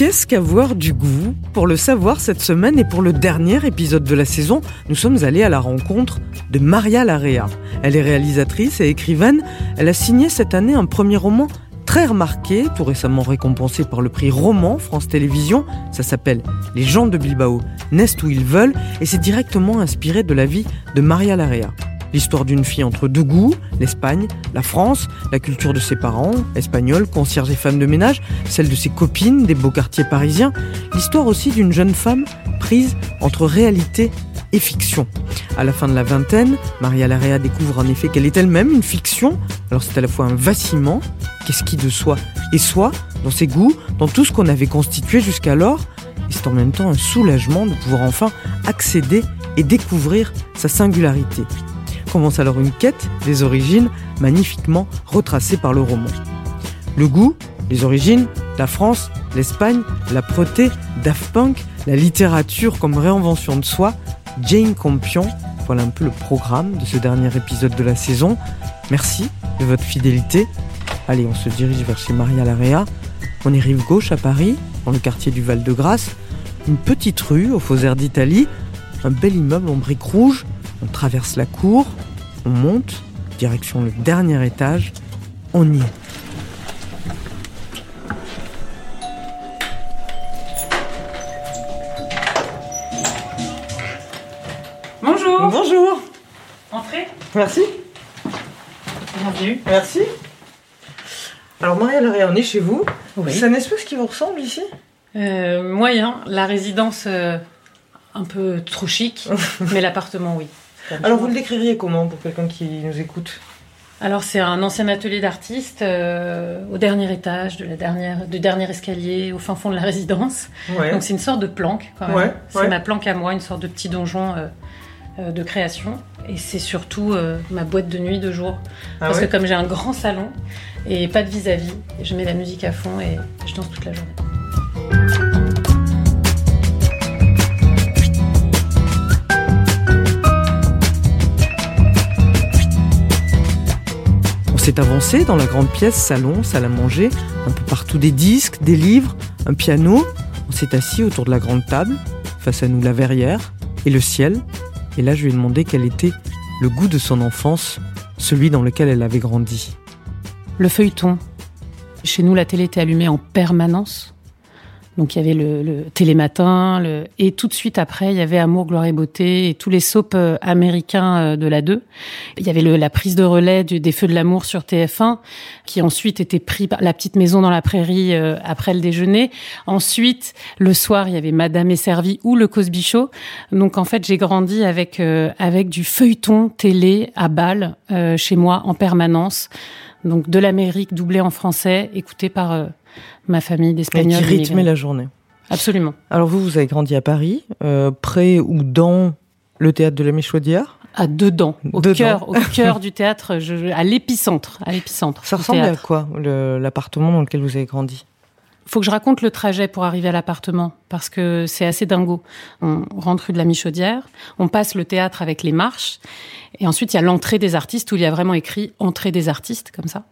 Qu'est-ce qu'avoir du goût Pour le savoir cette semaine et pour le dernier épisode de la saison, nous sommes allés à la rencontre de Maria Larrea. Elle est réalisatrice et écrivaine. Elle a signé cette année un premier roman très remarqué, tout récemment récompensé par le prix Roman France Télévisions. Ça s'appelle Les gens de Bilbao naissent où ils veulent et c'est directement inspiré de la vie de Maria Larrea. L'histoire d'une fille entre deux goûts, l'Espagne, la France, la culture de ses parents, espagnols, concierges et femmes de ménage, celle de ses copines, des beaux quartiers parisiens, l'histoire aussi d'une jeune femme prise entre réalité et fiction. À la fin de la vingtaine, Maria Larrea découvre en effet qu'elle est elle-même une fiction, alors c'est à la fois un vacillement, qu'est-ce qui de soi et soi, dans ses goûts, dans tout ce qu'on avait constitué jusqu'alors, et c'est en même temps un soulagement de pouvoir enfin accéder et découvrir sa singularité commence alors une quête des origines magnifiquement retracée par le roman. Le goût, les origines, la France, l'Espagne, la proté, Daft Punk, la littérature comme réinvention de soi, Jane Campion, voilà un peu le programme de ce dernier épisode de la saison. Merci de votre fidélité. Allez, on se dirige vers chez Maria Larrea. On est rive gauche à Paris, dans le quartier du Val-de-Grâce. Une petite rue au faux air d'Italie, un bel immeuble en briques rouges, on traverse la cour, on monte, direction le dernier étage, on y est. Bonjour. Bonjour. Entrez. Merci. Bienvenue. Merci. Alors Maria Larrea, on est chez vous. Oui. C'est un espace qui vous ressemble ici? Euh, moyen. La résidence euh, un peu trop chic, mais l'appartement oui. Alors vous le décririez comment pour quelqu'un qui nous écoute? Alors c'est un ancien atelier d'artiste euh, au dernier étage de la dernière, du dernier escalier, au fin fond de la résidence. Ouais. Donc c'est une sorte de planque quand même. Ouais, c'est ouais. ma planque à moi, une sorte de petit donjon euh, euh, de création. Et c'est surtout ma boîte de nuit de jour. Ah Parce que comme j'ai un grand salon et pas de vis-à-vis, je mets la musique à fond et je danse toute la journée. S'est avancé dans la grande pièce, salon, salle à manger, un peu partout des disques, des livres, un piano. On s'est assis autour de la grande table, face à nous la verrière et le ciel. Et là, je lui ai demandé quel était le goût de son enfance, celui dans lequel elle avait grandi. Le feuilleton. Chez nous, la télé était allumée en permanence. Donc il y avait le, le télématin, le... et tout de suite après, il y avait Amour, gloire et beauté et tous les soaps euh, américains euh, de la 2. Il y avait le, la prise de relais du, des Feux de l'amour sur TF1, qui ensuite était pris par La petite maison dans la prairie euh, après le déjeuner. Ensuite, le soir, il y avait Madame est servie ou le Cosby Show. Donc en fait, j'ai grandi avec euh, avec du feuilleton télé à balle euh, chez moi en permanence. Donc de l'Amérique doublé en français, écouté par euh, ma famille Et d'Espagnols. qui rythmait immigrés. la journée. Absolument. Alors vous, vous avez grandi à Paris, euh, près ou dans le théâtre de la Michaudière. À dedans, au Dedans. cœur, au cœur du théâtre, je, à l'épicentre, à l'épicentre. Ça du ressemble à théâtre. quoi, l'appartement dans lequel vous avez grandi? Faut que je raconte le trajet pour arriver à l'appartement parce que c'est assez dingo. On rentre rue de la Michaudière, on passe le théâtre avec les marches et ensuite il y a l'entrée des artistes où il y a vraiment écrit entrée des artistes comme ça.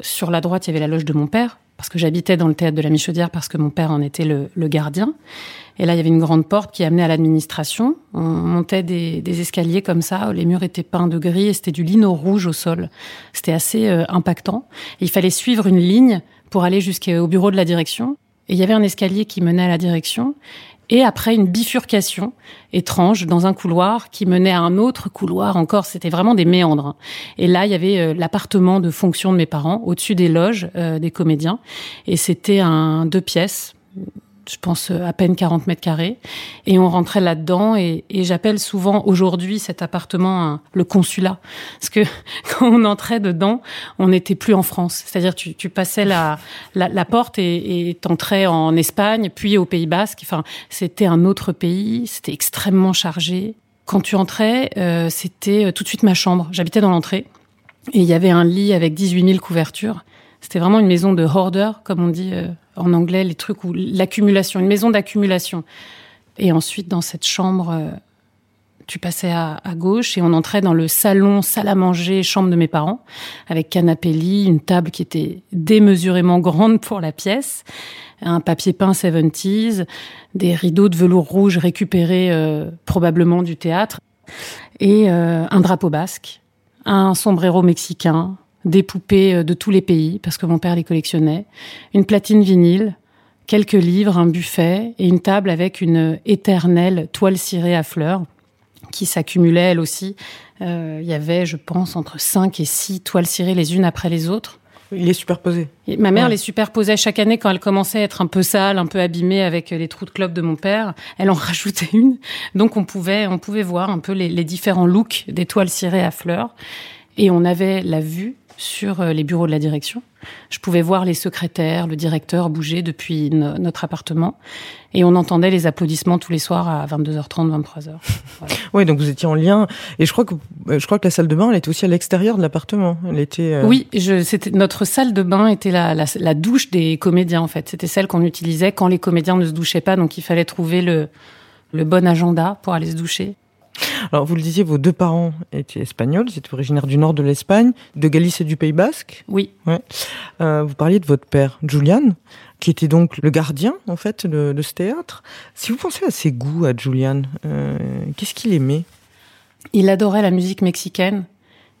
Sur la droite, il y avait la loge de mon père parce que j'habitais dans le théâtre de la Michaudière parce que mon père en était le, gardien. Et là, il y avait une grande porte qui amenait à l'administration. On montait des, escaliers comme ça. Les murs étaient peints de gris et c'était du lino rouge au sol. C'était assez euh, impactant. Il fallait suivre une ligne pour aller jusqu'au bureau de la direction. Et il y avait un escalier qui menait à la direction. Et après, une bifurcation étrange dans un couloir qui menait à un autre couloir encore. C'était vraiment des méandres. Et là, il y avait euh, l'appartement de fonction de mes parents, au-dessus des loges euh, des comédiens. Et c'était un deux pièces, je pense à peine 40 mètres carrés, et on rentrait là-dedans. Et, j'appelle souvent aujourd'hui cet appartement le consulat, parce que quand on entrait dedans, on n'était plus en France. C'est-à-dire tu, tu passais la, la, porte et t'entrais en Espagne, puis au Pays Basque. Enfin, c'était un autre pays. C'était extrêmement chargé. Quand tu entrais, euh, c'était tout de suite ma chambre. J'habitais dans l'entrée. Et il y avait un lit avec 18 000 couvertures. C'était vraiment une maison de hoarder, comme on dit euh, en anglais, les trucs où l'accumulation, une maison d'accumulation. Et ensuite, dans cette chambre, euh, tu passais à, gauche et on entrait dans le salon, salle à manger, chambre de mes parents, avec canapé lit, une table qui était démesurément grande pour la pièce, un papier peint 70s, des rideaux de velours rouge récupérés euh, probablement du théâtre, et un drapeau basque, un sombrero mexicain, des poupées euh, de tous les pays, parce que mon père les collectionnait, une platine vinyle, quelques livres, un buffet et une table avec une éternelle toile cirée à fleurs qui s'accumulait elle aussi. Euh, il y avait, je pense, entre 5 et 6 toiles cirées les unes après les autres. Il les superposait. ma mère les superposait chaque année quand elle commençait à être un peu sale, un peu abîmée avec les trous de clope de mon père. Elle en rajoutait une. Donc on pouvait, on pouvait voir un peu les, les différents looks des toiles cirées à fleurs. Et on avait la vue sur euh, les bureaux de la direction. Je pouvais voir les secrétaires, le directeur bouger depuis notre appartement. Et on entendait les applaudissements tous les soirs à 22h30, 23h. Oui, donc vous étiez en lien. Et je crois que, euh, je crois que la salle de bain, elle était aussi à l'extérieur de l'appartement. Elle était. Euh, oui, je, c'était, notre salle de bain était la, la, la douche des comédiens, en fait. C'était celle qu'on utilisait quand les comédiens ne se douchaient pas. Donc il fallait trouver le, le bon agenda pour aller se doucher. Alors, vous le disiez, vos deux parents étaient espagnols, ils étaient originaires du nord de l'Espagne, de Galice et du Pays Basque. Oui. Ouais. Euh, vous parliez de votre père, Julian, qui était donc le gardien, en fait, de, ce théâtre. Si vous pensez à ses goûts, à Julian, euh, qu'est-ce qu'il aimait? Il adorait la musique mexicaine.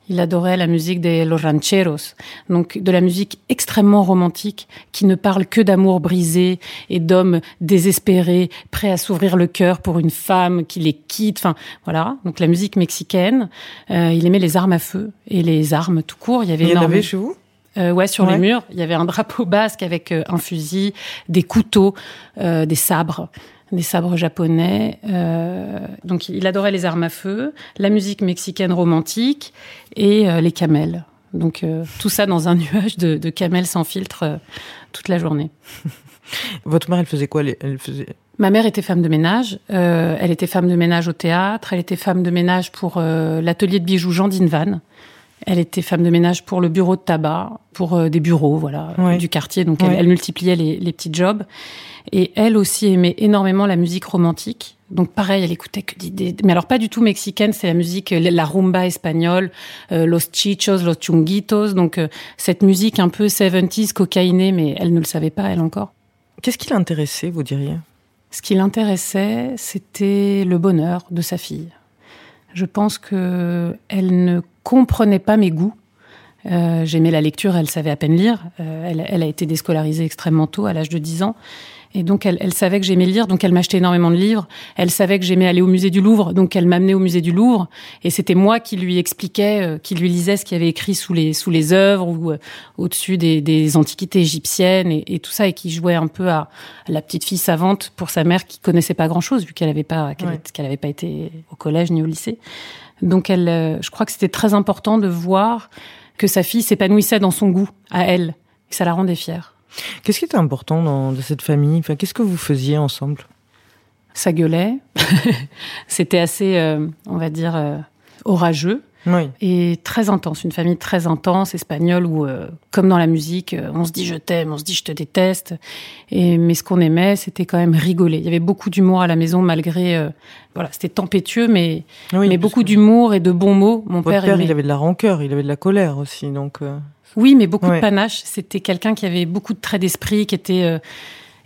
Il adorait la musique des Los Rancheros, donc de la musique extrêmement romantique qui ne parle que d'amour brisé et d'hommes désespérés, prêts à s'ouvrir le cœur pour une femme qui les quitte. Enfin, voilà. Donc la musique mexicaine. Euh, il aimait les armes à feu et les armes tout court. Il y avait. Il y en avait chez vous? Euh, ouais, sur les murs, il y avait un drapeau basque avec euh, un fusil, des couteaux, euh, des sabres des sabres japonais. Euh, donc il adorait les armes à feu, la musique mexicaine romantique et euh, les camels. Donc euh, tout ça dans un nuage de, de camels sans filtre toute la journée. Votre mère, elle faisait quoi elle faisait... Ma mère était femme de ménage. elle était femme de ménage au théâtre. Elle était femme de ménage pour l'atelier de bijoux Jean Dinvan. Elle était femme de ménage pour le bureau de tabac, pour des bureaux, voilà, du quartier. Donc elle, elle, multipliait les, les petits jobs. Et elle aussi aimait énormément la musique romantique. Donc pareil, elle écoutait que des, mais alors pas du tout mexicaine, c'est la musique, la rumba espagnole, euh, los chichos, los chunguitos, donc euh, cette musique un peu 70s, cocaïnée, mais elle ne le savait pas, elle encore. Qu'est-ce qui l'intéressait, vous diriez? Ce qui l'intéressait, c'était le bonheur de sa fille. Je pense que elle ne comprenait pas mes goûts. Euh, J'aimais la lecture, elle savait à peine lire. Euh, elle, elle, a été déscolarisée extrêmement tôt, à l'âge de 10 ans. Et donc, elle, elle savait que j'aimais lire, donc elle m'achetait énormément de livres. Elle savait que j'aimais aller au musée du Louvre, donc elle m'amenait au musée du Louvre. Et c'était moi qui lui expliquais, euh, qui lui lisais ce qu'il y avait écrit sous les sous les œuvres ou euh, au-dessus des, des, antiquités égyptiennes et, et, tout ça, et qui jouait un peu à, la petite fille savante pour sa mère qui connaissait pas grand-chose vu qu'elle avait pas qu'elle avait pas été au collège ni au lycée. Donc, elle, euh, je crois que c'était très important de voir que sa fille s'épanouissait dans son goût à elle, que ça la rendait fière. Qu'est-ce qui était important dans cette famille? Enfin, Qu'est-ce que vous faisiez ensemble? Ça gueulait. C'était assez, euh, on va dire, euh, orageux. Oui. Et très intense, une famille très intense, espagnole, où, euh, comme dans la musique, on se dit je t'aime, on se dit je te déteste. Et, mais ce qu'on aimait, c'était quand même rigoler. Il y avait beaucoup d'humour à la maison, malgré... voilà, c'était tempétueux, mais, mais beaucoup d'humour et de bons mots. Mon père, père il avait de la rancœur, il avait de la colère aussi, donc... Oui, mais beaucoup de panache. C'était quelqu'un qui avait beaucoup de traits d'esprit, qui était euh,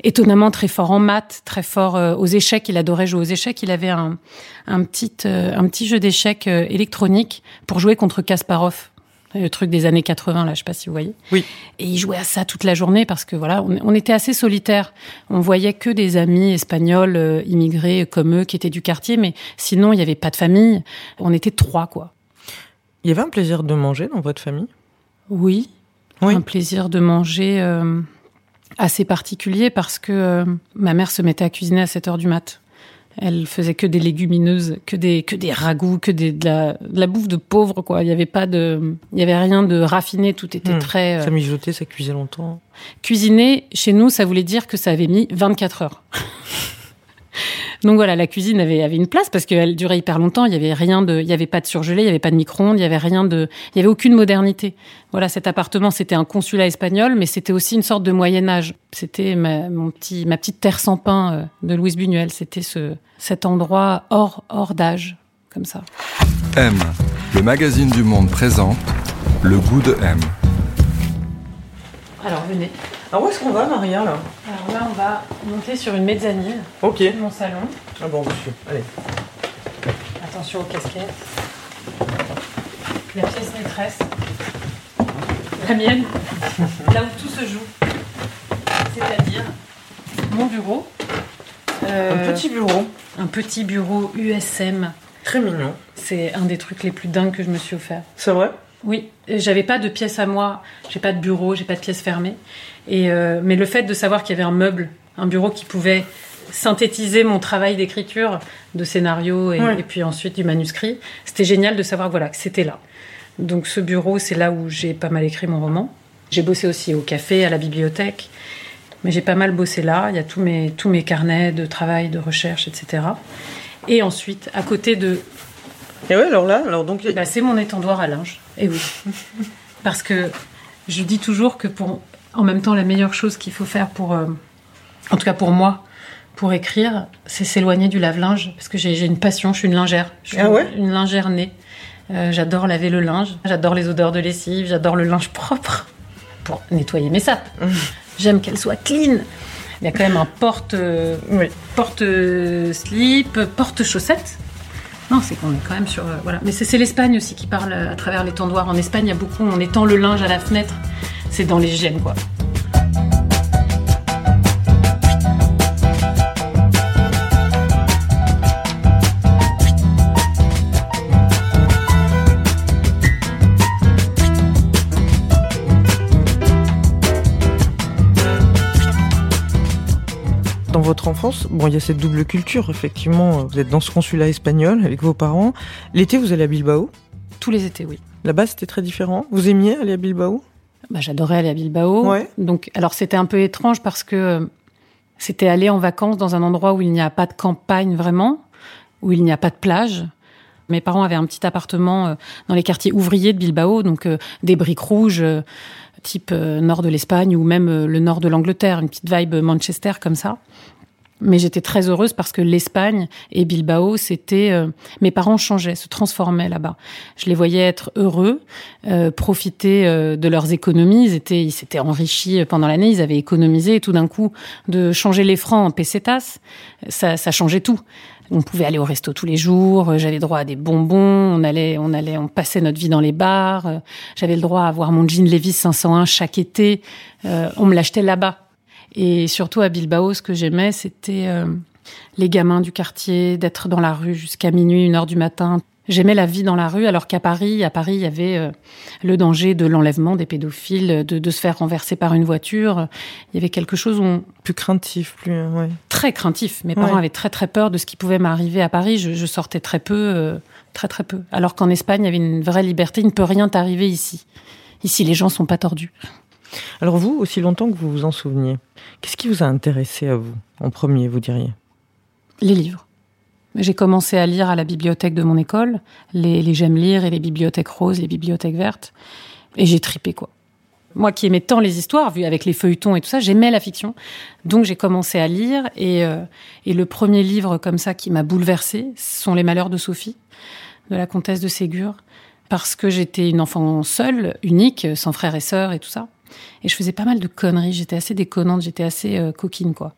étonnamment très fort en maths, très fort euh, aux échecs. Il adorait jouer aux échecs. Il avait un, un petit, euh, un petit jeu d'échecs électronique pour jouer contre Kasparov. Le truc des années 80, là, je sais pas si vous voyez. Oui. Et il jouait à ça toute la journée parce que voilà, on, on était assez solitaires. On voyait que des amis espagnols immigrés comme eux qui étaient du quartier, mais sinon il n'y avait pas de famille. On était trois, quoi. Il y avait un plaisir de manger dans votre famille? Oui, un plaisir de manger. Euh, assez particulier parce que euh, ma mère se mettait à cuisiner à 7 heures du mat. Elle faisait que des légumineuses, que des que des ragoûts, que des, de, la, de la bouffe de pauvre quoi. Il y avait pas de, il y avait rien de raffiné. Tout était Hmm. très euh, Ça mijotait, ça cuisait longtemps. cuisiner. Chez nous, ça voulait dire que ça avait mis 24 heures. Donc voilà, la cuisine avait, avait une place parce qu'elle durait hyper longtemps. Il y avait rien de, il y avait pas de surgelé, il y avait pas de micro-ondes, il y avait rien de, il y avait aucune modernité. Voilà, cet appartement, c'était un consulat espagnol, mais c'était aussi une sorte de Moyen Âge. C'était ma, mon petit, ma petite terre sans pain euh, de Louise Buñuel. C'était ce, cet endroit hors, hors d'âge, comme ça. M, le magazine du monde présente Le goût de M. Alors venez. Ah, où est-ce qu'on va, Maria, là Alors là, on va monter sur une mezzanine, Ok. mon salon. Ah bon, monsieur. Allez. Attention aux casquettes. La pièce maîtresse. La mienne. Là où tout se joue. C'est-à-dire mon bureau. Euh, Un petit bureau. un petit bureau USM. Très mignon. C'est un des trucs les plus dingues que je me suis offert. C'est vrai? Oui, j'avais pas de pièce à moi, j'ai pas de bureau, j'ai pas de pièce fermée. Et euh, mais le fait de savoir qu'il y avait un meuble, un bureau qui pouvait synthétiser mon travail d'écriture, de scénario et, Ouais. et puis ensuite du manuscrit, c'était génial de savoir voilà que c'était là. Donc ce bureau, c'est là où j'ai pas mal écrit mon roman. J'ai bossé aussi au café, à la bibliothèque, mais j'ai pas mal bossé là. Il y a tous mes tous mes carnets de travail, de recherche, etc. Et ensuite, à côté de Et ouais, alors là, alors donc. bah, c'est mon étendoir à linge. Et oui. Parce que je dis toujours que pour, en même temps, la meilleure chose qu'il faut faire pour, euh, en tout cas pour moi, pour écrire, c'est s'éloigner du lave-linge. Parce que j'ai une passion, je suis une lingère. Je suis Ah ouais? une lingère née. Euh, j'adore laver le linge, j'adore les odeurs de lessive, j'adore le linge propre pour nettoyer mes sapes. J'aime qu'elle soit clean. Il y a quand même un porte, euh, Oui. porte euh, slip, porte chaussettes. Non, c'est qu'on est quand même sur euh, voilà. Mais c'est l'Espagne aussi qui parle euh, à travers les tendoirs. En Espagne, il y a beaucoup. On étend le linge à la fenêtre. C'est dans l'hygiène, quoi. Dans votre enfance, bon, il y a cette double culture, effectivement. Vous êtes dans ce consulat espagnol avec vos parents. L'été, vous allez à Bilbao? Tous les étés, oui. Là-bas, c'était très différent. Vous aimiez aller à Bilbao? Bah, j'adorais aller à Bilbao. Ouais. Donc, alors c'était un peu étrange parce que euh, c'était aller en vacances dans un endroit où il n'y a pas de campagne vraiment, où il n'y a pas de plage. Mes parents avaient un petit appartement euh, dans les quartiers ouvriers de Bilbao, donc euh, des briques rouges, type euh, nord de l'Espagne ou même euh, le nord de l'Angleterre, une petite vibe Manchester comme ça. Mais j'étais très heureuse parce que l'Espagne et Bilbao, c'était euh, mes parents changeaient, se transformaient là-bas. Je les voyais être heureux, profiter de leurs économies. Ils étaient, ils s'étaient enrichis pendant l'année, ils avaient économisé et tout d'un coup de changer les francs en pesetas, ça changeait tout. On pouvait aller au resto tous les jours, euh, j'avais droit à des bonbons, on allait, on allait, on passait notre vie dans les bars. euh, J'avais le droit à avoir mon jean Levi's 501 chaque été. euh, on me l'achetait là-bas. Et surtout à Bilbao, ce que j'aimais, c'était euh, les gamins du quartier, d'être dans la rue jusqu'à minuit, une heure du matin. J'aimais la vie dans la rue, alors qu'à Paris, à Paris, il y avait euh, le danger de l'enlèvement des pédophiles, de, de se faire renverser par une voiture. Il y avait quelque chose où on- Plus craintif, plus. euh, ouais. très craintif. Mes parents Ouais. avaient très très peur de ce qui pouvait m'arriver à Paris. Je, je sortais très peu, euh, très très peu. Alors qu'en Espagne, il y avait une vraie liberté. Il ne peut rien t'arriver ici. Ici, les gens sont pas tordus. Alors, vous, aussi longtemps que vous vous en souveniez, qu'est-ce qui vous a intéressé à vous, en premier, vous diriez? Les livres. J'ai commencé à lire à la bibliothèque de mon école, les, les J'aime lire et les bibliothèques roses, les bibliothèques vertes. Et j'ai tripé, quoi. Moi qui aimais tant les histoires, vu avec les feuilletons et tout ça, j'aimais la fiction. Donc j'ai commencé à lire et, euh, et le premier livre comme ça qui m'a bouleversée, ce sont Les Malheurs de Sophie, de la comtesse de Ségur, parce que j'étais une enfant seule, unique, sans frères et sœurs et tout ça. Et je faisais pas mal de conneries, j'étais assez déconnante, j'étais assez euh, coquine, quoi.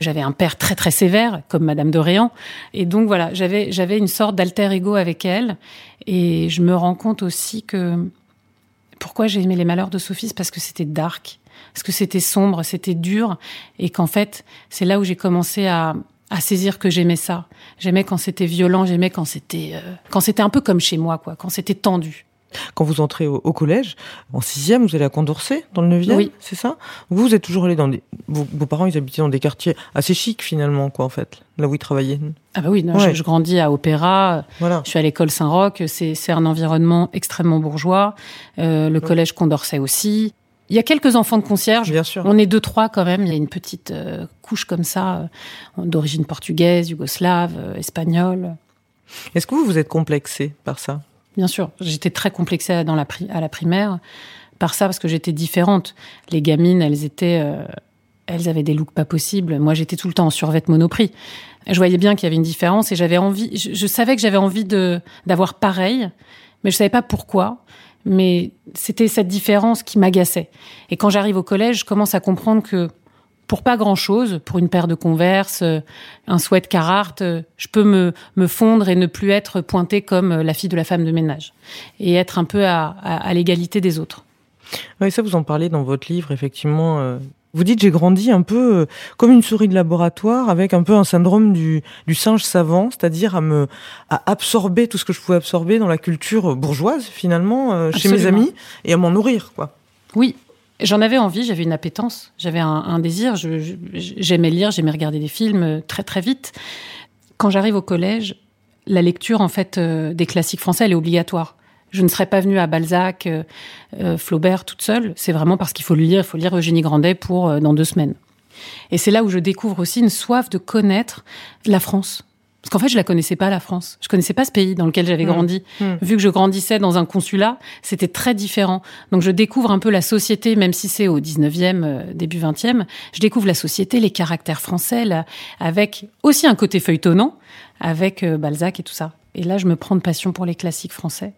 J'avais un père très très sévère, comme Madame d'Orléans, et donc voilà, j'avais j'avais une sorte d'alter ego avec elle, et je me rends compte aussi que pourquoi j'ai aimé les Malheurs de Sophie, parce que c'était dark, parce que c'était sombre, c'était dur, et qu'en fait c'est là où j'ai commencé à à saisir que j'aimais ça. J'aimais quand c'était violent, j'aimais quand c'était euh, quand c'était un peu comme chez moi, quoi, quand c'était tendu. Quand vous entrez au, au collège, en sixième, vous allez à Condorcet, dans le 9e, Oui. c'est ça? Vous, vous êtes toujours allé dans des... Vos, vos parents, ils habitaient dans des quartiers assez chics, finalement, quoi, en fait, là où ils travaillaient. Ah bah oui, non, Ouais. je, je grandis à Opéra, Voilà. je suis à l'école Saint-Roch, c'est un environnement extrêmement bourgeois, euh, le collège Condorcet aussi. Il y a quelques enfants de concierge, Bien sûr. on est deux, trois quand même, il y a une petite euh, couche comme ça, euh, d'origine portugaise, yougoslave, espagnole. Est-ce que vous vous êtes complexé par ça? Bien sûr, j'étais très complexée à la primaire par ça parce que j'étais différente. Les gamines, elles étaient, euh, elles avaient des looks pas possibles. Moi, j'étais tout le temps en survêt monoprix. Je voyais bien qu'il y avait une différence et j'avais envie. Je, savais que j'avais envie d'avoir pareil, mais je savais pas pourquoi. Mais c'était cette différence qui m'agaçait. Et quand j'arrive au collège, je commence à comprendre que pour pas grand chose, pour une paire de converse, euh, un sweat Carhartt, euh, je peux me, me fondre et ne plus être pointée comme euh, la fille de la femme de ménage et être un peu à, à, à l'égalité des autres. Oui, ça, vous en parlez dans votre livre, effectivement. Vous dites, j'ai grandi un peu comme une souris de laboratoire, avec un peu un syndrome du, du singe savant, c'est-à-dire à me à absorber tout ce que je pouvais absorber dans la culture bourgeoise, finalement, chez mes amis, et à m'en nourrir, quoi. Oui, j'en avais envie, j'avais une appétence, j'avais un, désir. J'aimais lire, j'aimais regarder des films euh, très très vite. Quand j'arrive au collège, la lecture en fait euh, des classiques français, elle est obligatoire. Je ne serais pas venue à Balzac, euh, Flaubert toute seule. C'est vraiment parce qu'il faut le lire. Il faut lire Eugénie Grandet pour dans deux semaines. Et c'est là où je découvre aussi une soif de connaître la France. Parce qu'en fait, je la connaissais pas, la France. Je connaissais pas ce pays dans lequel j'avais Mmh. grandi. Mmh. Vu que je grandissais dans un consulat, c'était très différent. Donc je découvre un peu la société, même si c'est au 19e, euh, début 20e. Je découvre la société, les caractères français, là, avec aussi un côté feuilletonnant, avec euh, Balzac et tout ça. Et là, je me prends de passion pour les classiques français.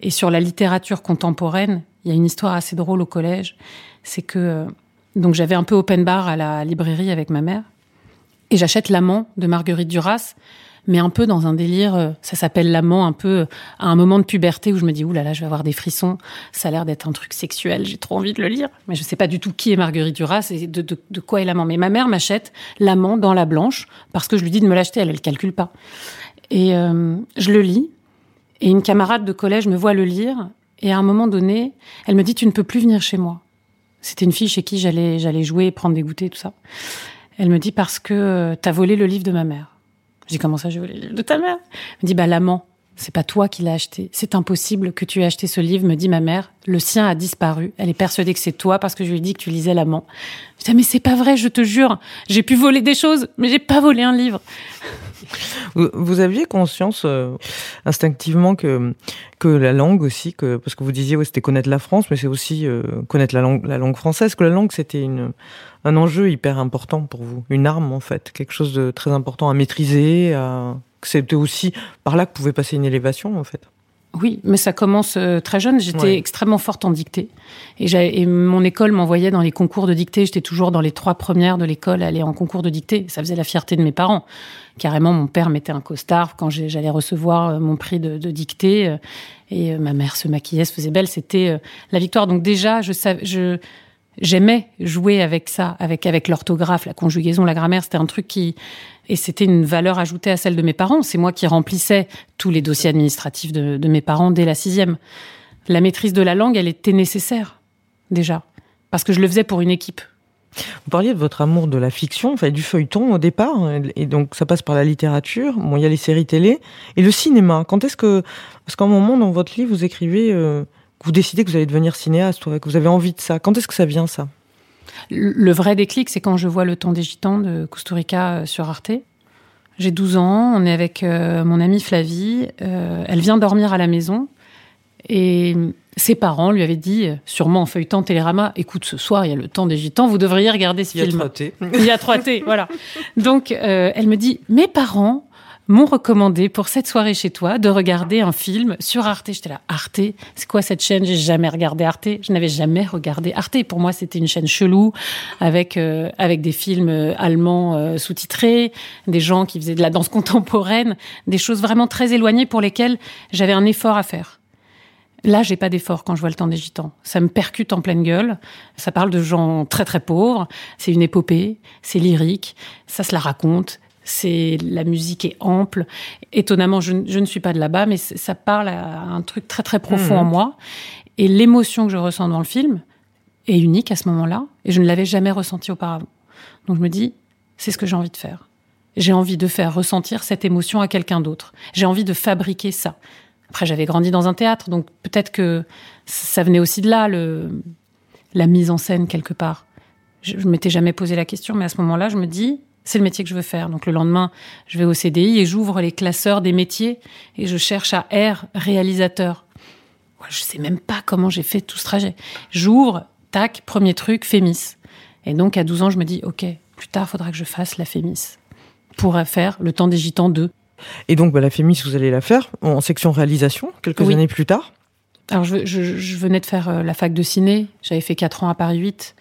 Et sur la littérature contemporaine, il y a une histoire assez drôle au collège. C'est que euh, donc j'avais un peu open bar à la librairie avec ma mère, et j'achète L'amant de Marguerite Duras, mais un peu dans un délire. euh, Ça s'appelle L'amant, un peu euh, à un moment de puberté où je me dis ouh là là, je vais avoir des frissons. Ça a l'air d'être un truc sexuel. J'ai trop envie de le lire, mais je sais pas du tout qui est Marguerite Duras et de quoi est l'amant. Mais ma mère m'achète L'amant dans la blanche parce que je lui dis de me l'acheter. Elle, elle calcule pas. Et euh, je le lis. Et une camarade de collège me voit le lire. Et à un moment donné, elle me dit Tu ne peux plus venir chez moi. C'était une fille chez qui j'allais j'allais jouer, prendre des goûters, tout ça. Elle me dit Parce que euh, t'as volé le livre de ma mère. Je dis Comment ça, j'ai volé le livre de ta mère? Elle me dit Bah, l'amant. C'est pas toi qui l'as acheté. C'est impossible que tu aies acheté ce livre, me dit ma mère. Le sien a disparu. Elle est persuadée que c'est toi parce que je lui ai dit que tu lisais l'amant. Je dis, Ah, mais c'est pas vrai, je te jure. J'ai pu voler des choses, mais j'ai pas volé un livre. Vous, aviez conscience euh, instinctivement que que la langue aussi, que parce que vous disiez ouais, c'était connaître la France, mais c'est aussi euh, connaître la langue française. Que la langue c'était une un enjeu hyper important pour vous, une arme en fait, quelque chose de très important à maîtriser. À... C'était aussi par là que pouvait passer une élévation en fait. Oui, mais ça commence euh, très jeune. J'étais Ouais. extrêmement forte en dictée. Et, et mon école m'envoyait dans les concours de dictée. J'étais toujours dans les trois premières de l'école à aller en concours de dictée. Ça faisait la fierté de mes parents. Carrément, mon père mettait un costard quand j'allais recevoir euh, mon prix de, de dictée. euh, Et ma mère se maquillait, se faisait belle. C'était la victoire. Donc déjà, je savais, je, j'aimais jouer avec ça, avec, l'orthographe, la conjugaison, la grammaire. C'était un truc qui, et c'était une valeur ajoutée à celle de mes parents. C'est moi qui remplissais tous les dossiers administratifs de, mes parents dès la sixième. La maîtrise de la langue, elle était nécessaire, déjà. Parce que je le faisais pour une équipe. Vous parliez de votre amour de la fiction, enfin du feuilleton au départ, et donc ça passe par la littérature. Bon, il y a les séries télé et le cinéma. Quand est-ce que, parce qu'à un moment dans votre livre vous écrivez euh, vous décidez que vous allez devenir cinéaste, ouais, que vous avez envie de ça. Quand est-ce que ça vient ça? Le vrai déclic, c'est quand je vois Le temps des gitans de Kusturica euh, sur Arte. J'ai 12 ans, on est avec euh, mon amie Flavie. euh, elle vient dormir à la maison. Et ses parents lui avaient dit, sûrement en feuilletant Télérama, écoute, ce soir, il y a le temps des gitans, vous devriez regarder ce film. Il y a 3T, voilà. Donc, euh, elle me dit, mes parents m'ont recommandé pour cette soirée chez toi de regarder un film sur Arte. J'étais là, Arte, c'est quoi cette chaîne? J'ai jamais regardé Arte. Je n'avais jamais regardé Arte. Pour moi, c'était une chaîne chelou avec euh, avec des films euh, allemands euh, sous-titrés, des gens qui faisaient de la danse contemporaine, des choses vraiment très éloignées pour lesquelles j'avais un effort à faire. Là, j'ai pas d'effort quand je vois le temps des gitans. Ça me percute en pleine gueule. Ça parle de gens très très pauvres. C'est une épopée. C'est lyrique. Ça se la raconte. C'est la musique est ample. Étonnamment, je, je ne suis pas de là-bas, mais ça parle à un truc très très profond Mhm. en moi. Et l'émotion que je ressens dans le film est unique à ce moment-là, et je ne l'avais jamais ressentie auparavant. Donc je me dis, c'est ce que j'ai envie de faire. J'ai envie de faire ressentir cette émotion à quelqu'un d'autre. J'ai envie de fabriquer ça. Après, j'avais grandi dans un théâtre, donc peut-être que ça venait aussi de là, le, la mise en scène quelque part. Je, je m'étais jamais posé la question, mais à ce moment-là, je me dis, c'est le métier que je veux faire. Donc le lendemain, je vais au CDI et j'ouvre les classeurs des métiers et je cherche à R réalisateur. Je sais même pas comment j'ai fait tout ce trajet. J'ouvre, tac, premier truc, Fémis. Et donc à 12 ans, je me dis, ok, plus tard, faudra que je fasse la Fémis pour faire le temps des gitans 2. Et donc, bah, la Fémis, vous allez la faire en section réalisation, quelques Oui. années plus tard? Alors, je, je- je venais de faire euh, la fac de ciné. J'avais fait quatre ans à Paris 8,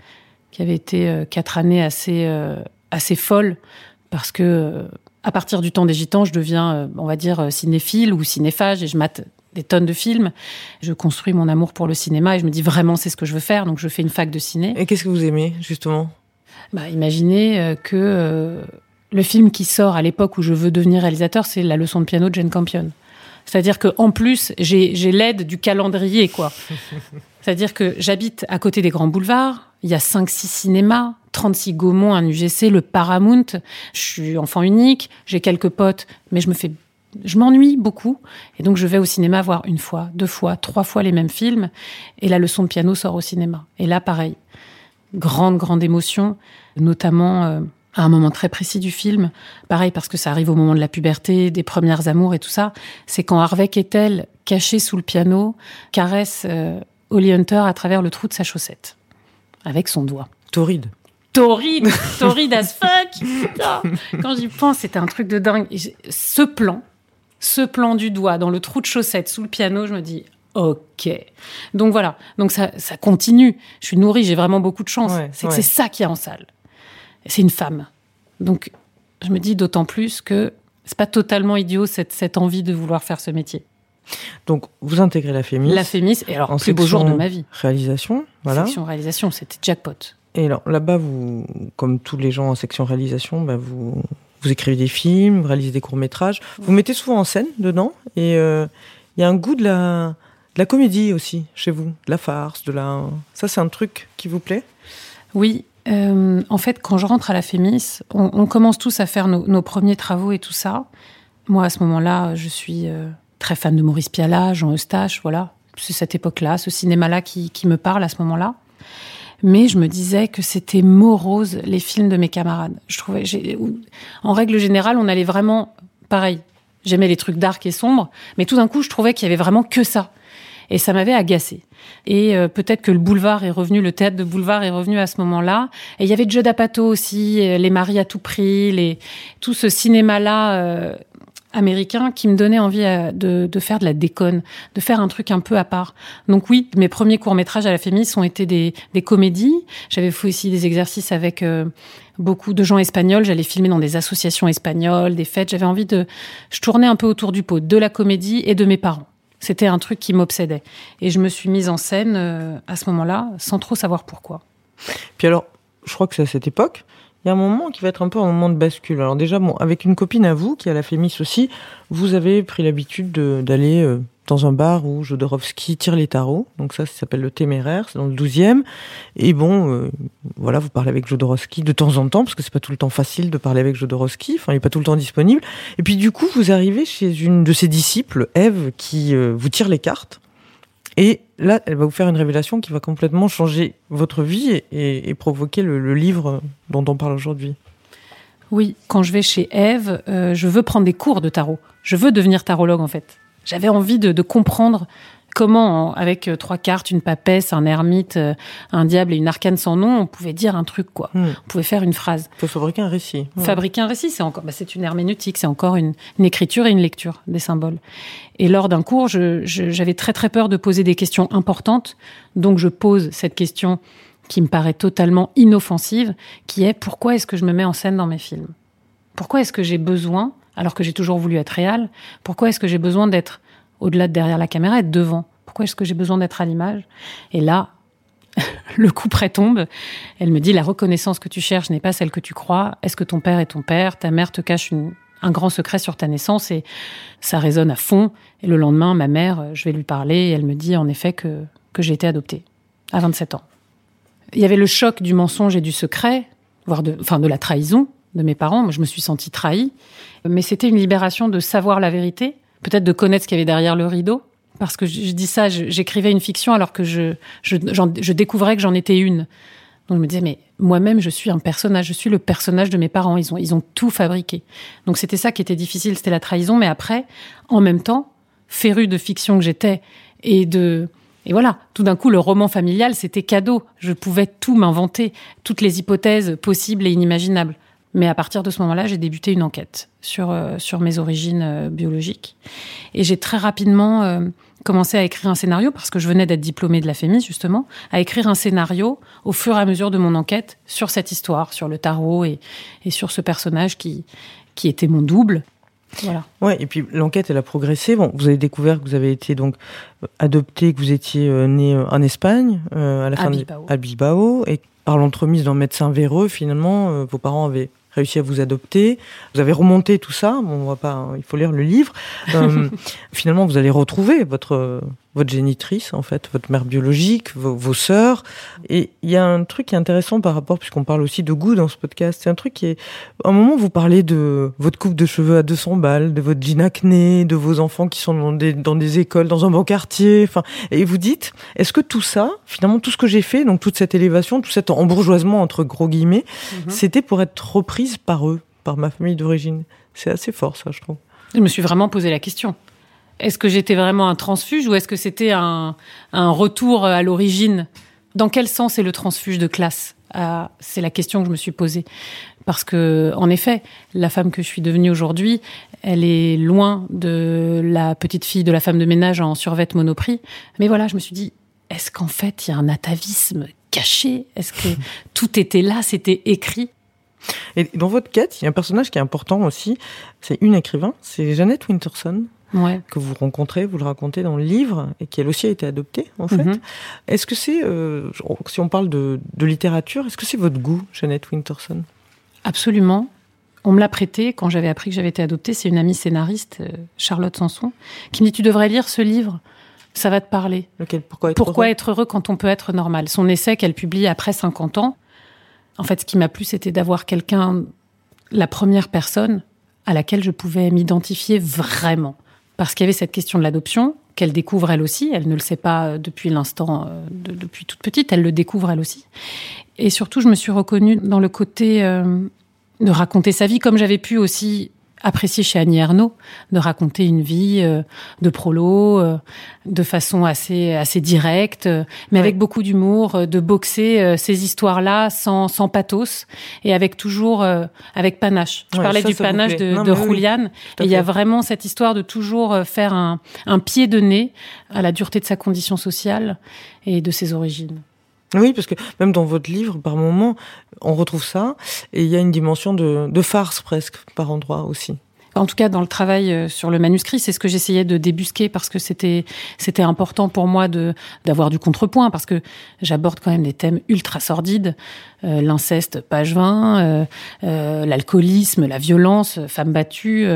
qui avait été euh, quatre années assez, euh, assez folles, parce que euh, à partir du temps des gitans, je deviens, euh, on va dire, euh, cinéphile ou cinéphage, et je mate des tonnes de films. Je construis mon amour pour le cinéma, et je me dis vraiment, c'est ce que je veux faire. Donc, je fais une fac de ciné. Et qu'est-ce que vous aimez, justement? Bah, imaginez que le film qui sort à l'époque où je veux devenir réalisateur, c'est La leçon de piano de Jane Campion. C'est-à-dire que en plus, j'ai j'ai l'aide du calendrier, quoi. C'est-à-dire que j'habite à côté des grands boulevards. Il y a 5-6 cinémas, 36 Gaumont, un UGC, le Paramount. Je suis enfant unique, j'ai quelques potes, mais je me fais, je m'ennuie beaucoup. Et donc, je vais au cinéma voir une fois, deux fois, trois fois les mêmes films. Et la leçon de piano sort au cinéma. Et là, pareil. Grande, grande émotion, notamment euh, à un moment très précis du film. Pareil, parce que ça arrive au moment de la puberté, des premières amours et tout ça. C'est quand Harvey Kettel, caché sous le piano, caresse euh, Holly Hunter à travers le trou de sa chaussette. Avec son doigt. Torride. Torride, torride as fuck. Putain. Quand j'y pense, c'était un truc de dingue. Et Ce plan, ce plan du doigt dans le trou de chaussette sous le piano, je me dis, ok. Donc voilà. Donc ça, ça continue. Je suis nourrie, j'ai vraiment beaucoup de chance. Ouais, c'est que c'est ça qui est en salle. C'est une femme. Donc je me dis d'autant plus que c'est pas totalement idiot cette, cette envie de vouloir faire ce métier. Donc, vous intégrez la Fémis. La Fémis, et alors, En plus beau jour de ma vie. Réalisation, voilà. Section réalisation, c'était jackpot. Et là-bas, vous, comme tous les gens en section réalisation, bah, vous, vous écrivez des films, vous réalisez des courts-métrages. Vous mettez souvent en scène dedans. Et euh, il y a un goût de la, de la comédie aussi, chez vous. De la farce, de la. Ça, c'est un truc qui vous plaît? Oui, euh, en fait, quand je rentre à la Fémis, on, on commence tous à faire nos, nos premiers travaux et tout ça. Moi, à ce moment-là, je suis euh, très fan de Maurice Pialat, Jean Eustache, voilà. C'est cette époque-là, ce cinéma-là qui, qui me parle à ce moment-là. Mais je me disais que c'était morose les films de mes camarades. Je trouvais, en règle générale, on allait vraiment pareil. J'aimais les trucs dark et sombres, mais tout d'un coup, je trouvais qu'il y avait vraiment que ça. Et ça m'avait agacé. Et euh, peut-être que le boulevard est revenu, le théâtre de boulevard est revenu à ce moment-là. Et il y avait Joe D'Apato aussi, euh, Les maris à tout prix, les, tout ce cinéma-là euh, américain qui me donnait envie euh, de, faire de la déconne, de faire un truc un peu à part. Donc oui, mes premiers courts-métrages à la Fémis ont été des, des comédies. J'avais fait aussi des exercices avec euh, beaucoup de gens espagnols. J'allais filmer dans des associations espagnoles, des fêtes. J'avais envie de... Je tournais un peu autour du pot, de la comédie et de mes parents. C'était un truc qui m'obsédait. Et je me suis mise en scène euh, à ce moment-là, sans trop savoir pourquoi. Puis alors, je crois que c'est à cette époque, il y a un moment qui va être un peu un moment de bascule. Alors déjà, bon, avec une copine à vous, qui a la Fémis aussi, vous avez pris l'habitude de- d'aller euh, dans un bar où Jodorowsky tire les tarots. Donc ça, ça s'appelle le Téméraire, c'est dans le 12e. Et bon, euh, voilà, vous parlez avec Jodorowsky de temps en temps, parce que c'est pas tout le temps facile de parler avec Jodorowsky, enfin, il est pas tout le temps disponible. Et puis du coup, vous arrivez chez une de ses disciples, Ève, qui euh, vous tire les cartes. Et là, elle va vous faire une révélation qui va complètement changer votre vie et, provoquer le, livre dont on parle aujourd'hui. Oui, quand je vais chez Eve, euh, je veux prendre des cours de tarot. Je veux devenir tarologue en fait. J'avais envie de comprendre comment, en- avec euh, trois cartes, une papesse, un ermite, euh, un diable et une arcane sans nom, on pouvait dire un truc quoi. Hmm. On pouvait faire une phrase. Il faut fabriquer un récit. Ouais. Fabriquer un récit, c'est encore, bah, c'est une herméneutique, c'est encore une, une écriture et une lecture des symboles. Et lors d'un cours, je- je- j'avais très très peur de poser des questions importantes, donc je pose cette question qui me paraît totalement inoffensive, qui est pourquoi est-ce que je me mets en scène dans mes films? Pourquoi est-ce que j'ai besoin, alors que j'ai toujours voulu être réel, pourquoi est-ce que j'ai besoin d'être au-delà de derrière la caméra, être devant Pourquoi est-ce que j'ai besoin d'être à l'image? Et là, le coup près tombe. Elle me dit la reconnaissance que tu cherches n'est pas celle que tu crois. Est-ce que ton père est ton père? Ta mère te cache un grand secret sur ta naissance et ça résonne à fond. Et le lendemain, ma mère, je vais lui parler et elle me dit en effet que, que j'ai été adoptée à 27 ans. Il y avait le choc du mensonge et du secret, voire de, enfin de la trahison de mes parents. Moi, je me suis sentie trahie. Mais c'était une libération de savoir la vérité, peut-être de connaître ce qu'il y avait derrière le rideau parce que je, dis ça, j'écrivais une fiction alors que je, je, je découvrais que j'en étais une. Donc je me disais, mais moi-même, je suis un personnage, je suis le personnage de mes parents, ils ont, ils ont tout fabriqué. Donc c'était ça qui était difficile, c'était la trahison, mais après, en même temps, féru de fiction que j'étais, et de... Et voilà, tout d'un coup, le roman familial, c'était cadeau. Je pouvais tout m'inventer, toutes les hypothèses possibles et inimaginables. Mais à partir de ce moment-là, j'ai débuté une enquête sur, euh, sur mes origines euh, biologiques. Et j'ai très rapidement euh, commencé à écrire un scénario, parce que je venais d'être diplômée de la FEMIS, justement, à écrire un scénario au fur et à mesure de mon enquête sur cette histoire, sur le tarot et, et sur ce personnage qui, qui était mon double. Voilà. Ouais, et puis l'enquête, elle a progressé. Bon, vous avez découvert que vous avez été donc adopté, que vous étiez né en Espagne, à la fin Bilbao. à Bilbao, et par l'entremise d'un médecin véreux, finalement, vos parents avaient réussi à vous adopter. Vous avez remonté tout ça. Bon, on va pas, hein, il faut lire le livre. Euh, finalement, vous allez retrouver votre votre génitrice, en fait, votre mère biologique, vos, vos sœurs. Et il y a un truc qui est intéressant par rapport, puisqu'on parle aussi de goût dans ce podcast. C'est un truc qui est, à un moment, vous parlez de votre coupe de cheveux à 200 balles, de votre jean acné, de vos enfants qui sont dans des, dans des écoles, dans un beau quartier. Enfin, et vous dites, est-ce que tout ça, finalement, tout ce que j'ai fait, donc toute cette élévation, tout cet embourgeoisement entre gros guillemets, mhm. c'était pour être reprise par eux, par ma famille d'origine? C'est assez fort, ça, je trouve. Je me suis vraiment posé la question. Est-ce que j'étais vraiment un transfuge ou est-ce que c'était un, retour à l'origine? Dans quel sens est le transfuge de classe? Ah, C'est la question que je me suis posée. Parce que, en effet, la femme que je suis devenue aujourd'hui, elle est loin de la petite fille de la femme de ménage en survêt monoprix. Mais voilà, je me suis dit, est-ce qu'en fait, il y a un atavisme caché? Est-ce que tout était là, c'était écrit? Et dans votre quête, il y a un personnage qui est important aussi. C'est une écrivain, c'est Jeannette Winterson que vous rencontrez, vous le racontez dans le livre, et qui elle aussi a été adoptée, en fait. Mhm. Est-ce que c'est, euh, si on parle de, littérature, est-ce que c'est votre goût, Jeannette Winterson? Absolument. On me l'a prêté quand j'avais appris que j'avais été adoptée. C'est une amie scénariste, euh, Charlotte Sanson, qui me dit Tu devrais lire ce livre, ça va te parler. Lequel? Pourquoi être Pourquoi heureux? être heureux quand on peut être normal? Son essai qu'elle publie après 50 ans. En fait, ce qui m'a plu, c'était d'avoir quelqu'un, la première personne à laquelle je pouvais m'identifier vraiment parce qu'il y avait cette question de l'adoption qu'elle découvre elle aussi. Elle ne le sait pas euh, depuis l'instant, euh, depuis toute petite, elle le découvre elle aussi. Et surtout, je me suis reconnue dans le côté euh, de raconter sa vie, comme j'avais pu aussi apprécié chez Annie Ernaux de raconter une vie euh, de prolo euh, de façon assez assez directe, euh, mais avec beaucoup d'humour, de boxer ces histoires-là sans sans pathos et avec toujours avec panache. Je parlais du panache de, de Julian, et il y a vraiment cette histoire de toujours faire un, un pied de nez à la dureté de sa condition sociale et de ses origines. Oui, parce que même dans votre livre, par moment, on retrouve ça, et il y a une dimension de, farce presque par endroit aussi. En tout cas dans le travail euh, sur le manuscrit, c'est ce que j'essayais de débusquer parce que c'était c'était important pour moi de d'avoir du contrepoint parce que j'aborde quand même des thèmes ultra sordides, l'inceste page 20, euh, l'alcoolisme, la violence, femmes battues,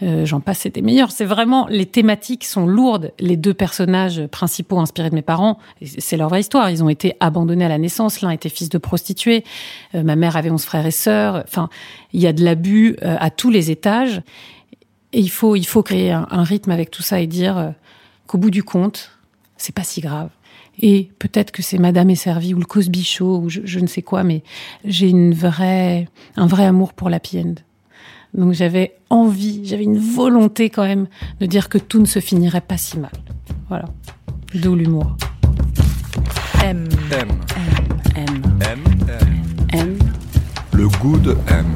j'en passe, c'était meilleur. C'est vraiment les thématiques sont lourdes. Les deux personnages principaux inspirés de mes parents, c'est leur vraie histoire. Ils ont été abandonnés à la naissance. L'un était fils de prostituée, ma mère avait onze frères et sœurs. Enfin, il y a de l'abus euh, à tous les étages. Et il faut, il faut créer un, rythme avec tout ça et dire euh, qu'au bout du compte, c'est pas si grave. Et peut-être que c'est Madame est servie ou le Cosby Show ou je, ne sais quoi, mais j'ai une vraie, un vrai amour pour la end. Donc j'avais envie, j'avais une volonté quand même de dire que tout ne se finirait pas si mal. Voilà. D'où l'humour. M. M. M. M. M. M. Le goût de M.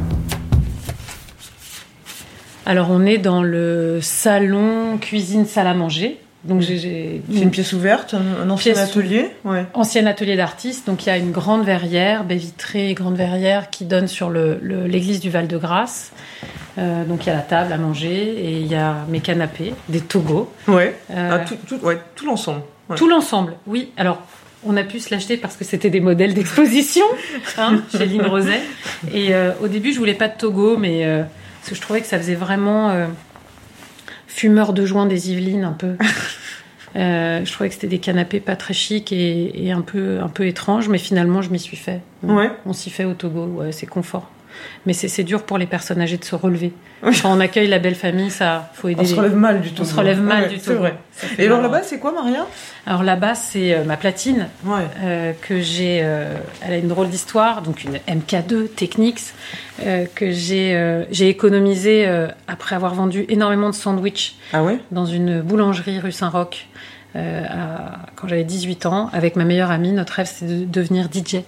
Alors on est dans le salon cuisine salle à manger. Donc j'ai une pièce ouverte, un, ancien atelier, ouais. ancien atelier d'artiste. Donc il y a une grande verrière, baie vitrée, grande verrière qui donne sur l'église le, du Val de Grâce. Euh, donc il y a la table à manger et il y a mes canapés, des togos. Ouais. Euh, ah, tout, tout, ouais, tout l'ensemble. Tout l'ensemble, oui. Alors on a pu se l'acheter parce que c'était des modèles d'exposition hein, chez Lynn Roset. Et euh, au début, je voulais pas de Togo, mais parce que je trouvais que ça faisait vraiment fumeur de joint des Yvelines un peu. Euh, je trouvais que c'était des canapés pas très chics et, et un peu un peu étranges, mais finalement, je m'y suis fait. Ouais. On s'y fait au Togo, ouais, c'est confort. Mais c'est c'est dur pour les personnes âgées de se relever. Quand on accueille la belle famille, ça faut aider. On se les- relève mal du tout. On se relève mal Ouais, du C'est tout. vrai. Ça fait Et alors là-bas, c'est quoi, Maria? Alors là-bas, c'est euh, ma platine Ouais. euh, que j'ai. euh, elle a une drôle d'histoire, donc une MK2 Technics que j'ai j'ai économisé euh, après avoir vendu énormément de sandwichs Ah ouais? dans une boulangerie rue Saint-Roch euh, quand j'avais 18 ans avec ma meilleure amie. Notre rêve, c'était de devenir DJ,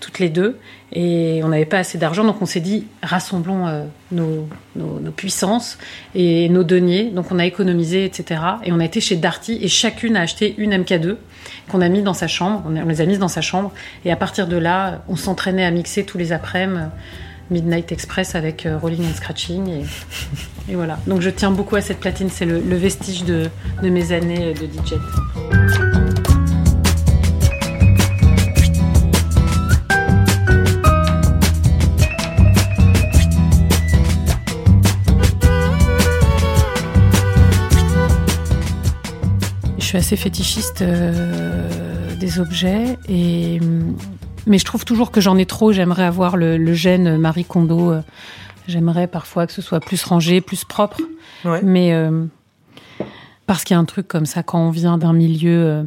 toutes les deux. Et on n'avait pas assez d'argent, donc on s'est dit, rassemblons euh, nos, nos- puissances et nos deniers. Donc on a économisé, etc. Et on a été chez Darty et chacune a acheté une MK2 qu'on a mis dans sa chambre. On les a mises dans sa chambre. Et à partir de là, on s'entraînait à mixer tous les après-midi. Midnight Express avec euh, Rolling and Scratching. Et, voilà. Donc je tiens beaucoup à cette platine. C'est le, vestige de, mes années de DJ. Je suis assez fétichiste euh, des objets et mais je trouve toujours que j'en ai trop. J'aimerais avoir le, le gène Marie Kondo. euh, J'aimerais parfois que ce soit plus rangé, plus propre. Ouais. Mais euh, parce qu'il y a un truc comme ça quand on vient d'un milieu euh,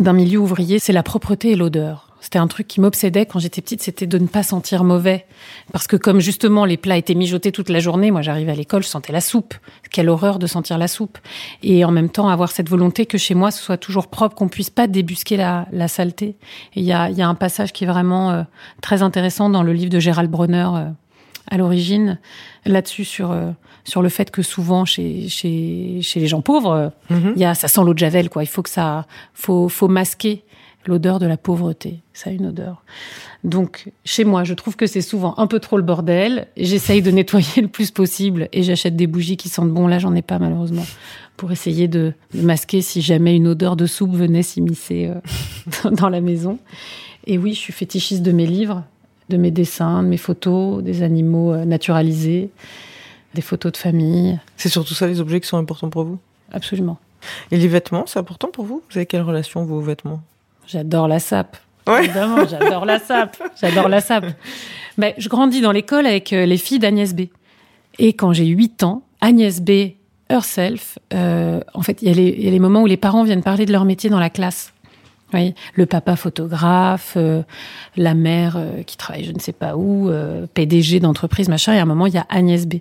d'un milieu ouvrier, c'est la propreté et l'odeur. C'était un truc qui m'obsédait quand j'étais petite, c'était de ne pas sentir mauvais. Parce que comme justement les plats étaient mijotés toute la journée, moi j'arrivais à l'école, je sentais la soupe. Quelle horreur de sentir la soupe. Et en même temps avoir cette volonté que chez moi ce soit toujours propre, qu'on puisse pas débusquer la, la saleté. Et il y a, il y a un passage qui est vraiment euh, très intéressant dans le livre de Gérald Bronner euh, à l'origine, là-dessus sur, euh, sur le fait que souvent chez, chez, chez les gens pauvres, euh, Mhm. il y a, ça sent l'eau de Javel, quoi. Il faut que ça, faut, faut masquer l'odeur de la pauvreté. Ça a une odeur. Donc, chez moi, je trouve que c'est souvent un peu trop le bordel. J'essaye de nettoyer le plus possible et j'achète des bougies qui sentent bon. Là, j'en ai pas, malheureusement, pour essayer de, de masquer si jamais une odeur de soupe venait s'immiscer euh, dans la maison. Et oui, je suis fétichiste de mes livres, de mes dessins, de mes photos, des animaux euh, naturalisés, des photos de famille. C'est surtout ça les objets qui sont importants pour vous? Absolument. Et les vêtements, c'est important pour vous? Vous avez quelle relation, vous, aux vêtements? J'adore la sape. Ouais. Évidemment, j'adore la sape. J'adore la sape. Mais je grandis dans l'école avec euh, les filles d'Agnès B. Et quand j'ai 8 ans, Agnès B herself, euh, en fait, il y, a les- il y a les moments où les parents viennent parler de leur métier dans la classe. Oui, le papa photographe, euh, la mère euh, qui travaille je ne sais pas où, euh, PDG d'entreprise, machin. Et à un moment, il y a Agnès B.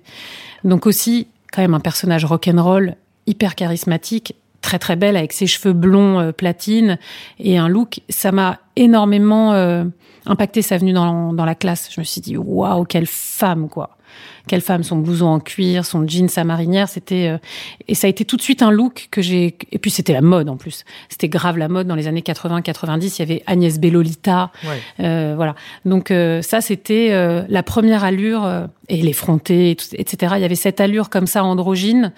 Donc aussi, quand même, un personnage rock'n'roll, hyper charismatique, très très belle, avec ses cheveux blonds euh, platine et un look. Ça m'a énormément euh, impacté sa venue dans, dans la classe. Je me suis dit, waouh, quelle femme, quoi. Quelle femme, son blouson en cuir, son jean, sa marinière, c'était euh, et ça a été tout de suite un look que j'ai et puis c'était la mode en plus. C'était grave la mode dans les années 80-90, il y avait Agnès B Lolita, Ouais. euh, voilà. Donc euh, ça c'était euh, la première allure euh, et l'effronté, et tout- etc. Il y avait cette allure comme ça androgyne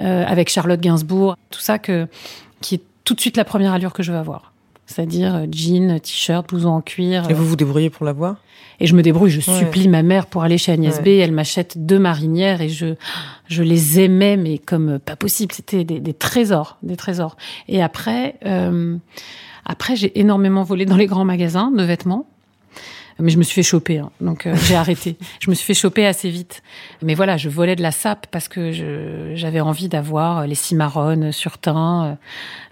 euh, avec Charlotte Gainsbourg, tout ça que qui est tout de suite la première allure que je veux avoir. C'est-à-dire euh, jean, t-shirt, blouson en cuir. Et euh, vous vous débrouillez pour l'avoir? Et je me débrouille, je Ouais. supplie ma mère pour aller chez Agnès Ouais. B. Elle m'achète deux marinières et je, je les aimais, mais comme pas possible. C'était des, des trésors, des trésors. Et après, euh, après j'ai énormément volé dans les grands magasins de vêtements. Mais je me suis fait choper, hein. donc euh, j'ai arrêté. Je me suis fait choper assez vite. Mais voilà, je volais de la sape parce que je- j'avais envie d'avoir les cimarrones sur teint. euh.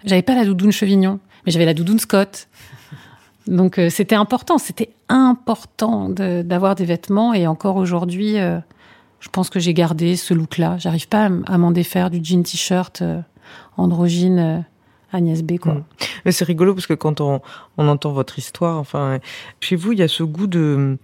J'avais pas la doudoune chevignon, mais j'avais la doudoune Scott. Donc euh, c'était important, c'était important d'avoir des vêtements et encore aujourd'hui, euh, je pense que j'ai gardé ce look-là. J'arrive pas à m'en défaire du jean t-shirt euh, androgyne euh, Agnès B. Quoi. Mm. Mais c'est rigolo parce que quand on, on entend votre histoire, enfin, chez vous, il y a ce goût de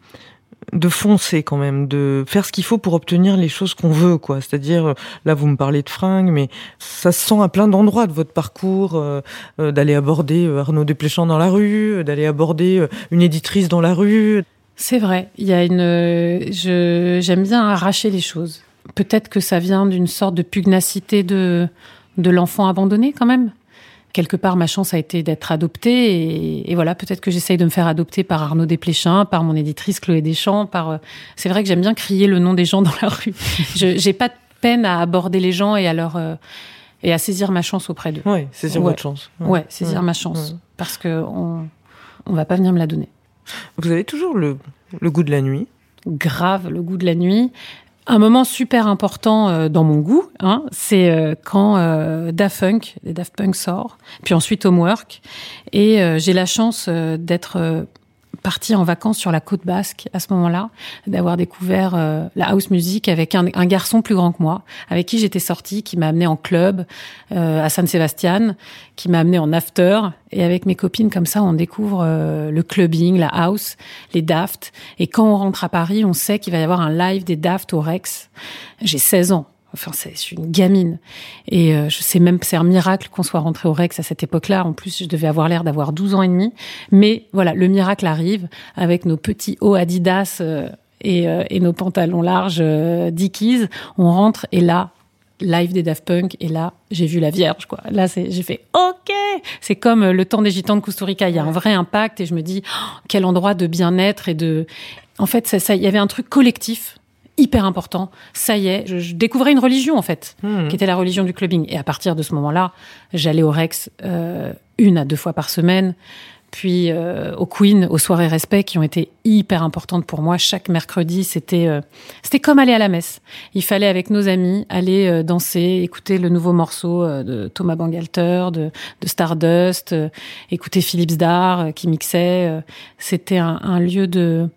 de foncer quand même, de faire ce qu'il faut pour obtenir les choses qu'on veut, quoi. C'est-à-dire, là, vous me parlez de fringues, mais ça se sent à plein d'endroits de votre parcours, euh, euh, d'aller aborder euh, Arnaud Desplechamps dans la rue, euh, d'aller aborder euh, une éditrice dans la rue. C'est vrai, il y a une, je j'aime bien arracher les choses. Peut-être que ça vient d'une sorte de pugnacité de de l'enfant abandonné quand même. Quelque part, ma chance a été d'être adoptée. Et, et voilà, peut-être que j'essaye de me faire adopter par Arnaud Desplechin, par mon éditrice Chloé Deschamps. Par, euh, c'est vrai que j'aime bien crier le nom des gens dans la rue. Je j'ai pas de peine à aborder les gens et à leur euh, et à saisir ma chance auprès d'eux. Oui, saisir Ouais. votre chance. Ouais, saisir Ouais. ma chance, parce que on on va pas venir me la donner. Vous avez toujours le, le goût de la nuit. grave le goût de la nuit. Un moment super important euh, dans mon goût, hein, c'est euh, quand euh, Daft Punk, Daft Punk sort, puis ensuite Homework, et j'ai la chance d'être partie en vacances sur la côte basque à ce moment-là, d'avoir découvert euh, la house music avec un, un garçon plus grand que moi, avec qui j'étais sortie, qui m'a amené en club euh, à San Sebastian, qui m'a amené en after, et avec mes copines comme ça, on découvre euh, le clubbing, la house, les Daft, et quand on rentre à Paris, on sait qu'il va y avoir un live des Daft au Rex. J'ai 16 ans. Enfin, c'est je suis une gamine. Et euh, je sais même que c'est un miracle qu'on soit rentré au Rex à cette époque-là. En plus, je devais avoir l'air d'avoir 12 ans et demi. Mais voilà, le miracle arrive avec nos petits hauts Adidas euh, et, euh, et nos pantalons larges euh, Dickies. On rentre et là, live des Daft Punk. Et là, j'ai vu la Vierge, quoi. Là, c'est, j'ai fait OK. C'est comme euh, le temps des Gitans de Costa Rica. Il y a un vrai impact et je me dis oh, quel endroit de bien-être et de. En fait, ça, ça, il y avait un truc collectif hyper important. Ça y est, je, je découvrais une religion en fait, Mhm. qui était la religion du clubbing. Et à partir de ce moment-là, j'allais au Rex euh, une à deux fois par semaine, puis euh, au Queen, aux soirées respect, qui ont été hyper importantes pour moi. Chaque mercredi, c'était euh, c'était comme aller à la messe. Il fallait avec nos amis aller euh, danser, écouter le nouveau morceau euh, de Thomas Bangalter, de, de Stardust, euh, écouter Philippe Zdar euh, qui mixait. euh, c'était un, un lieu de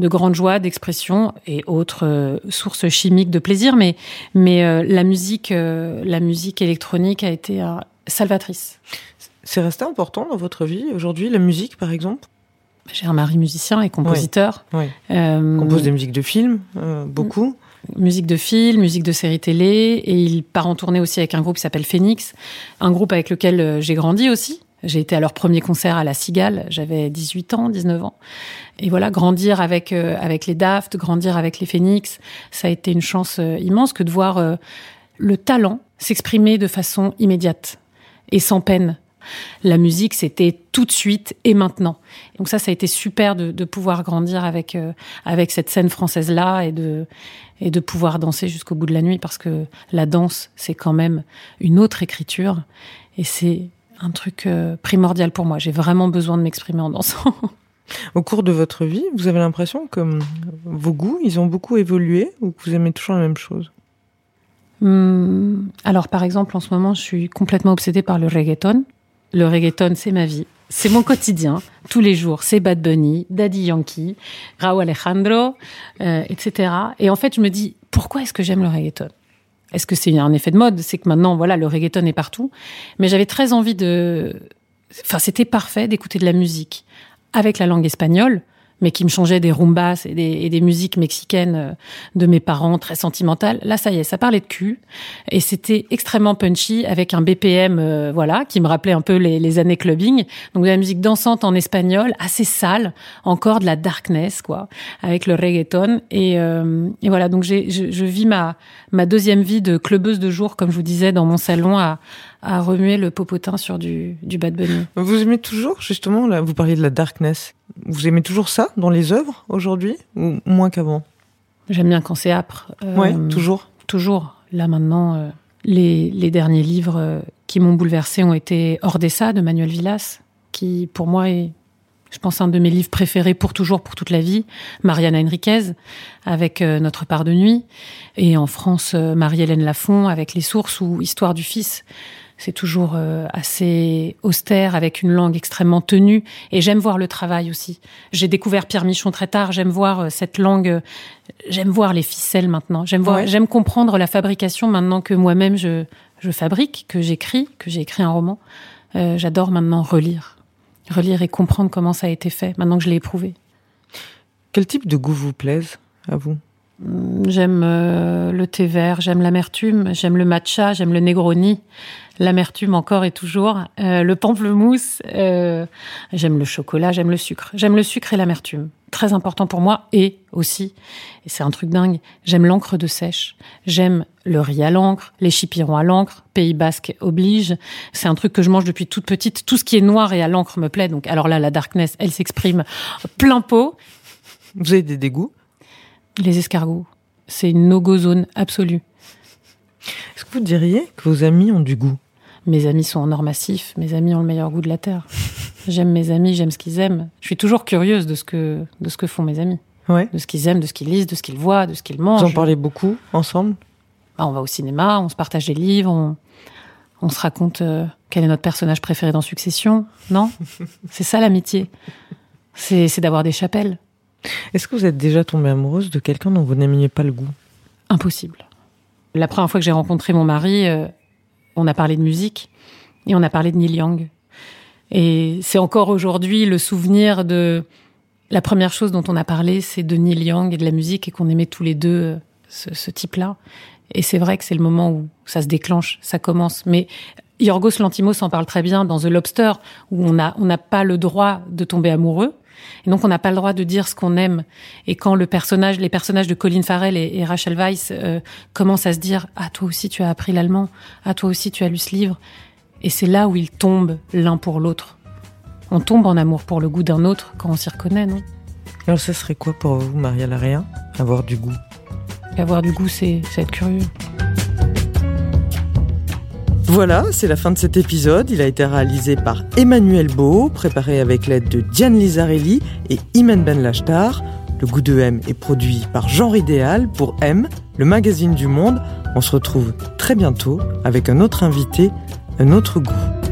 de grande joie, d'expression et autres euh, sources chimiques de plaisir, mais mais euh, la musique, euh, la musique électronique a été salvatrice. C'est resté important dans votre vie aujourd'hui, la musique par exemple? J'ai un mari musicien et compositeur. Oui. Euh, Compose des musiques de films, euh, beaucoup. musique de film, musique de série télé, et il part en tournée aussi avec un groupe qui s'appelle Phoenix, un groupe avec lequel j'ai grandi aussi. J'ai été à leur premier concert à la Cigale, j'avais 18 ans, 19 ans. Et voilà, grandir avec euh, avec les Daft, grandir avec les Phoenix, ça a été une chance euh, immense que de voir euh, le talent s'exprimer de façon immédiate et sans peine. La musique, c'était tout de suite et maintenant. Donc ça, ça a été super de, de pouvoir grandir avec euh, avec cette scène française là et de et de pouvoir danser jusqu'au bout de la nuit parce que la danse, c'est quand même une autre écriture et c'est un truc euh, primordial pour moi. J'ai vraiment besoin de m'exprimer en dansant. Au cours de votre vie, vous avez l'impression que hum, vos goûts, ils ont beaucoup évolué ou que vous aimez toujours la même chose? Hum, alors, par exemple, en ce moment, je suis complètement obsédée par le reggaeton. Le reggaeton, c'est ma vie. C'est mon quotidien. Tous les jours, c'est Bad Bunny, Daddy Yankee, Raúl Alejandro, euh, etc. Et en fait, je me dis, pourquoi est-ce que j'aime le reggaeton? Est-ce que c'est un effet de mode? C'est que maintenant, voilà, le reggaeton est partout. Mais j'avais très envie de... Enfin, c'était parfait d'écouter de la musique avec la langue espagnole, mais qui me changeait des rumbas et des, et des musiques mexicaines euh, de mes parents, très sentimentales. Là, ça y est, ça parlait de cul. Et c'était extrêmement punchy, avec un BPM, euh, voilà, qui me rappelait un peu les, les années clubbing. Donc, de la musique dansante en espagnol, assez sale, encore de la darkness, quoi, avec le reggaeton. Et, euh, et voilà, donc j'ai, je, je vis ma, ma deuxième vie de clubeuse de jour, comme je vous disais, dans mon salon, à, à remuer le popotin sur du, du Bad Bunny. Vous aimez toujours, justement, là, vous parliez de la darkness. Vous aimez toujours ça dans les œuvres aujourd'hui ou moins qu'avant? J'aime bien quand c'est âpre. Euh, Ouais, toujours. Toujours. Là maintenant, euh, les, les derniers livres euh, qui m'ont bouleversée ont été Ordessa de Manuel Villas, qui pour moi est, je pense, un de mes livres préférés pour toujours, pour toute la vie. Mariana Enriquez avec euh, Notre part de nuit. Et en France, Marie-Hélène Lafont avec Les sources ou Histoire du fils. C'est toujours euh, assez austère, avec une langue extrêmement tenue. Et j'aime voir le travail aussi. J'ai découvert Pierre Michon très tard. J'aime voir euh, cette langue. euh, J'aime voir les ficelles maintenant. J'aime voir. Ouais. J'aime comprendre la fabrication maintenant que moi-même je je fabrique, que j'écris, que j'ai écrit un roman. Euh, J'adore maintenant relire, relire et comprendre comment ça a été fait. Maintenant que je l'ai éprouvé. Quel type de goût vous plaise à vous? J'aime euh, le thé vert, j'aime l'amertume, j'aime le matcha, j'aime le negroni, l'amertume encore et toujours, euh, le pamplemousse, euh, j'aime le chocolat, j'aime le sucre. J'aime le sucre et l'amertume. très important pour moi. Et aussi, et c'est un truc dingue, j'aime l'encre de sèche. J'aime le riz à l'encre, les chipirons à l'encre, Pays Basque oblige. C'est un truc que je mange depuis toute petite. Tout ce qui est noir et à l'encre me plaît. Donc, alors là, la darkness, elle s'exprime plein pot. Vous avez des dégoûts? Les escargots, c'est une no-go zone absolue. Est-ce que vous diriez que vos amis ont du goût? Mes amis sont en or massif, mes amis ont le meilleur goût de la terre. J'aime mes amis, j'aime ce qu'ils aiment. Je suis toujours curieuse de ce que, de ce que font mes amis. Ouais. De ce qu'ils aiment, de ce qu'ils lisent, de ce qu'ils voient, de ce qu'ils mangent. Vous en parlez beaucoup ensemble? Bah, on va au cinéma, on se partage des livres, on, on se raconte euh, quel est notre personnage préféré dans Succession. Non? C'est ça l'amitié. C'est c'est d'avoir des chapelles. Est-ce que vous êtes déjà tombée amoureuse de quelqu'un dont vous n'aimiez pas le goût? Impossible. La première fois que j'ai rencontré mon mari, euh, on a parlé de musique et on a parlé de Neil Young. Et c'est encore aujourd'hui le souvenir de la première chose dont on a parlé, c'est de Neil Young et de la musique et qu'on aimait tous les deux euh, ce, type-là. Et c'est vrai que c'est le moment où ça se déclenche, ça commence. Mais Yorgos Lantimos en parle très bien dans The Lobster, où on on n'a pas le droit de tomber amoureux. Et donc on n'a pas le droit de dire ce qu'on aime. Et quand le personnage, les personnages de Colin Farrell et, et Rachel Weisz euh, commencent à se dire ah toi aussi tu as appris l'allemand, ah toi aussi tu as lu ce livre, et c'est là où ils tombent l'un pour l'autre. On tombe en amour pour le goût d'un autre quand on s'y reconnaît, non? Alors ça serait quoi pour vous, Maria Larrea? Avoir du goût? Et avoir du goût, c'est c'est être curieux. Voilà, c'est la fin de cet épisode. Il a été réalisé par Emmanuel Beau, préparé avec l'aide de Diane Lizarelli et Imen Ben Lachtar. Le goût de M est produit par Genre Idéal pour M, le magazine du monde. On se retrouve très bientôt avec un autre invité, un autre goût.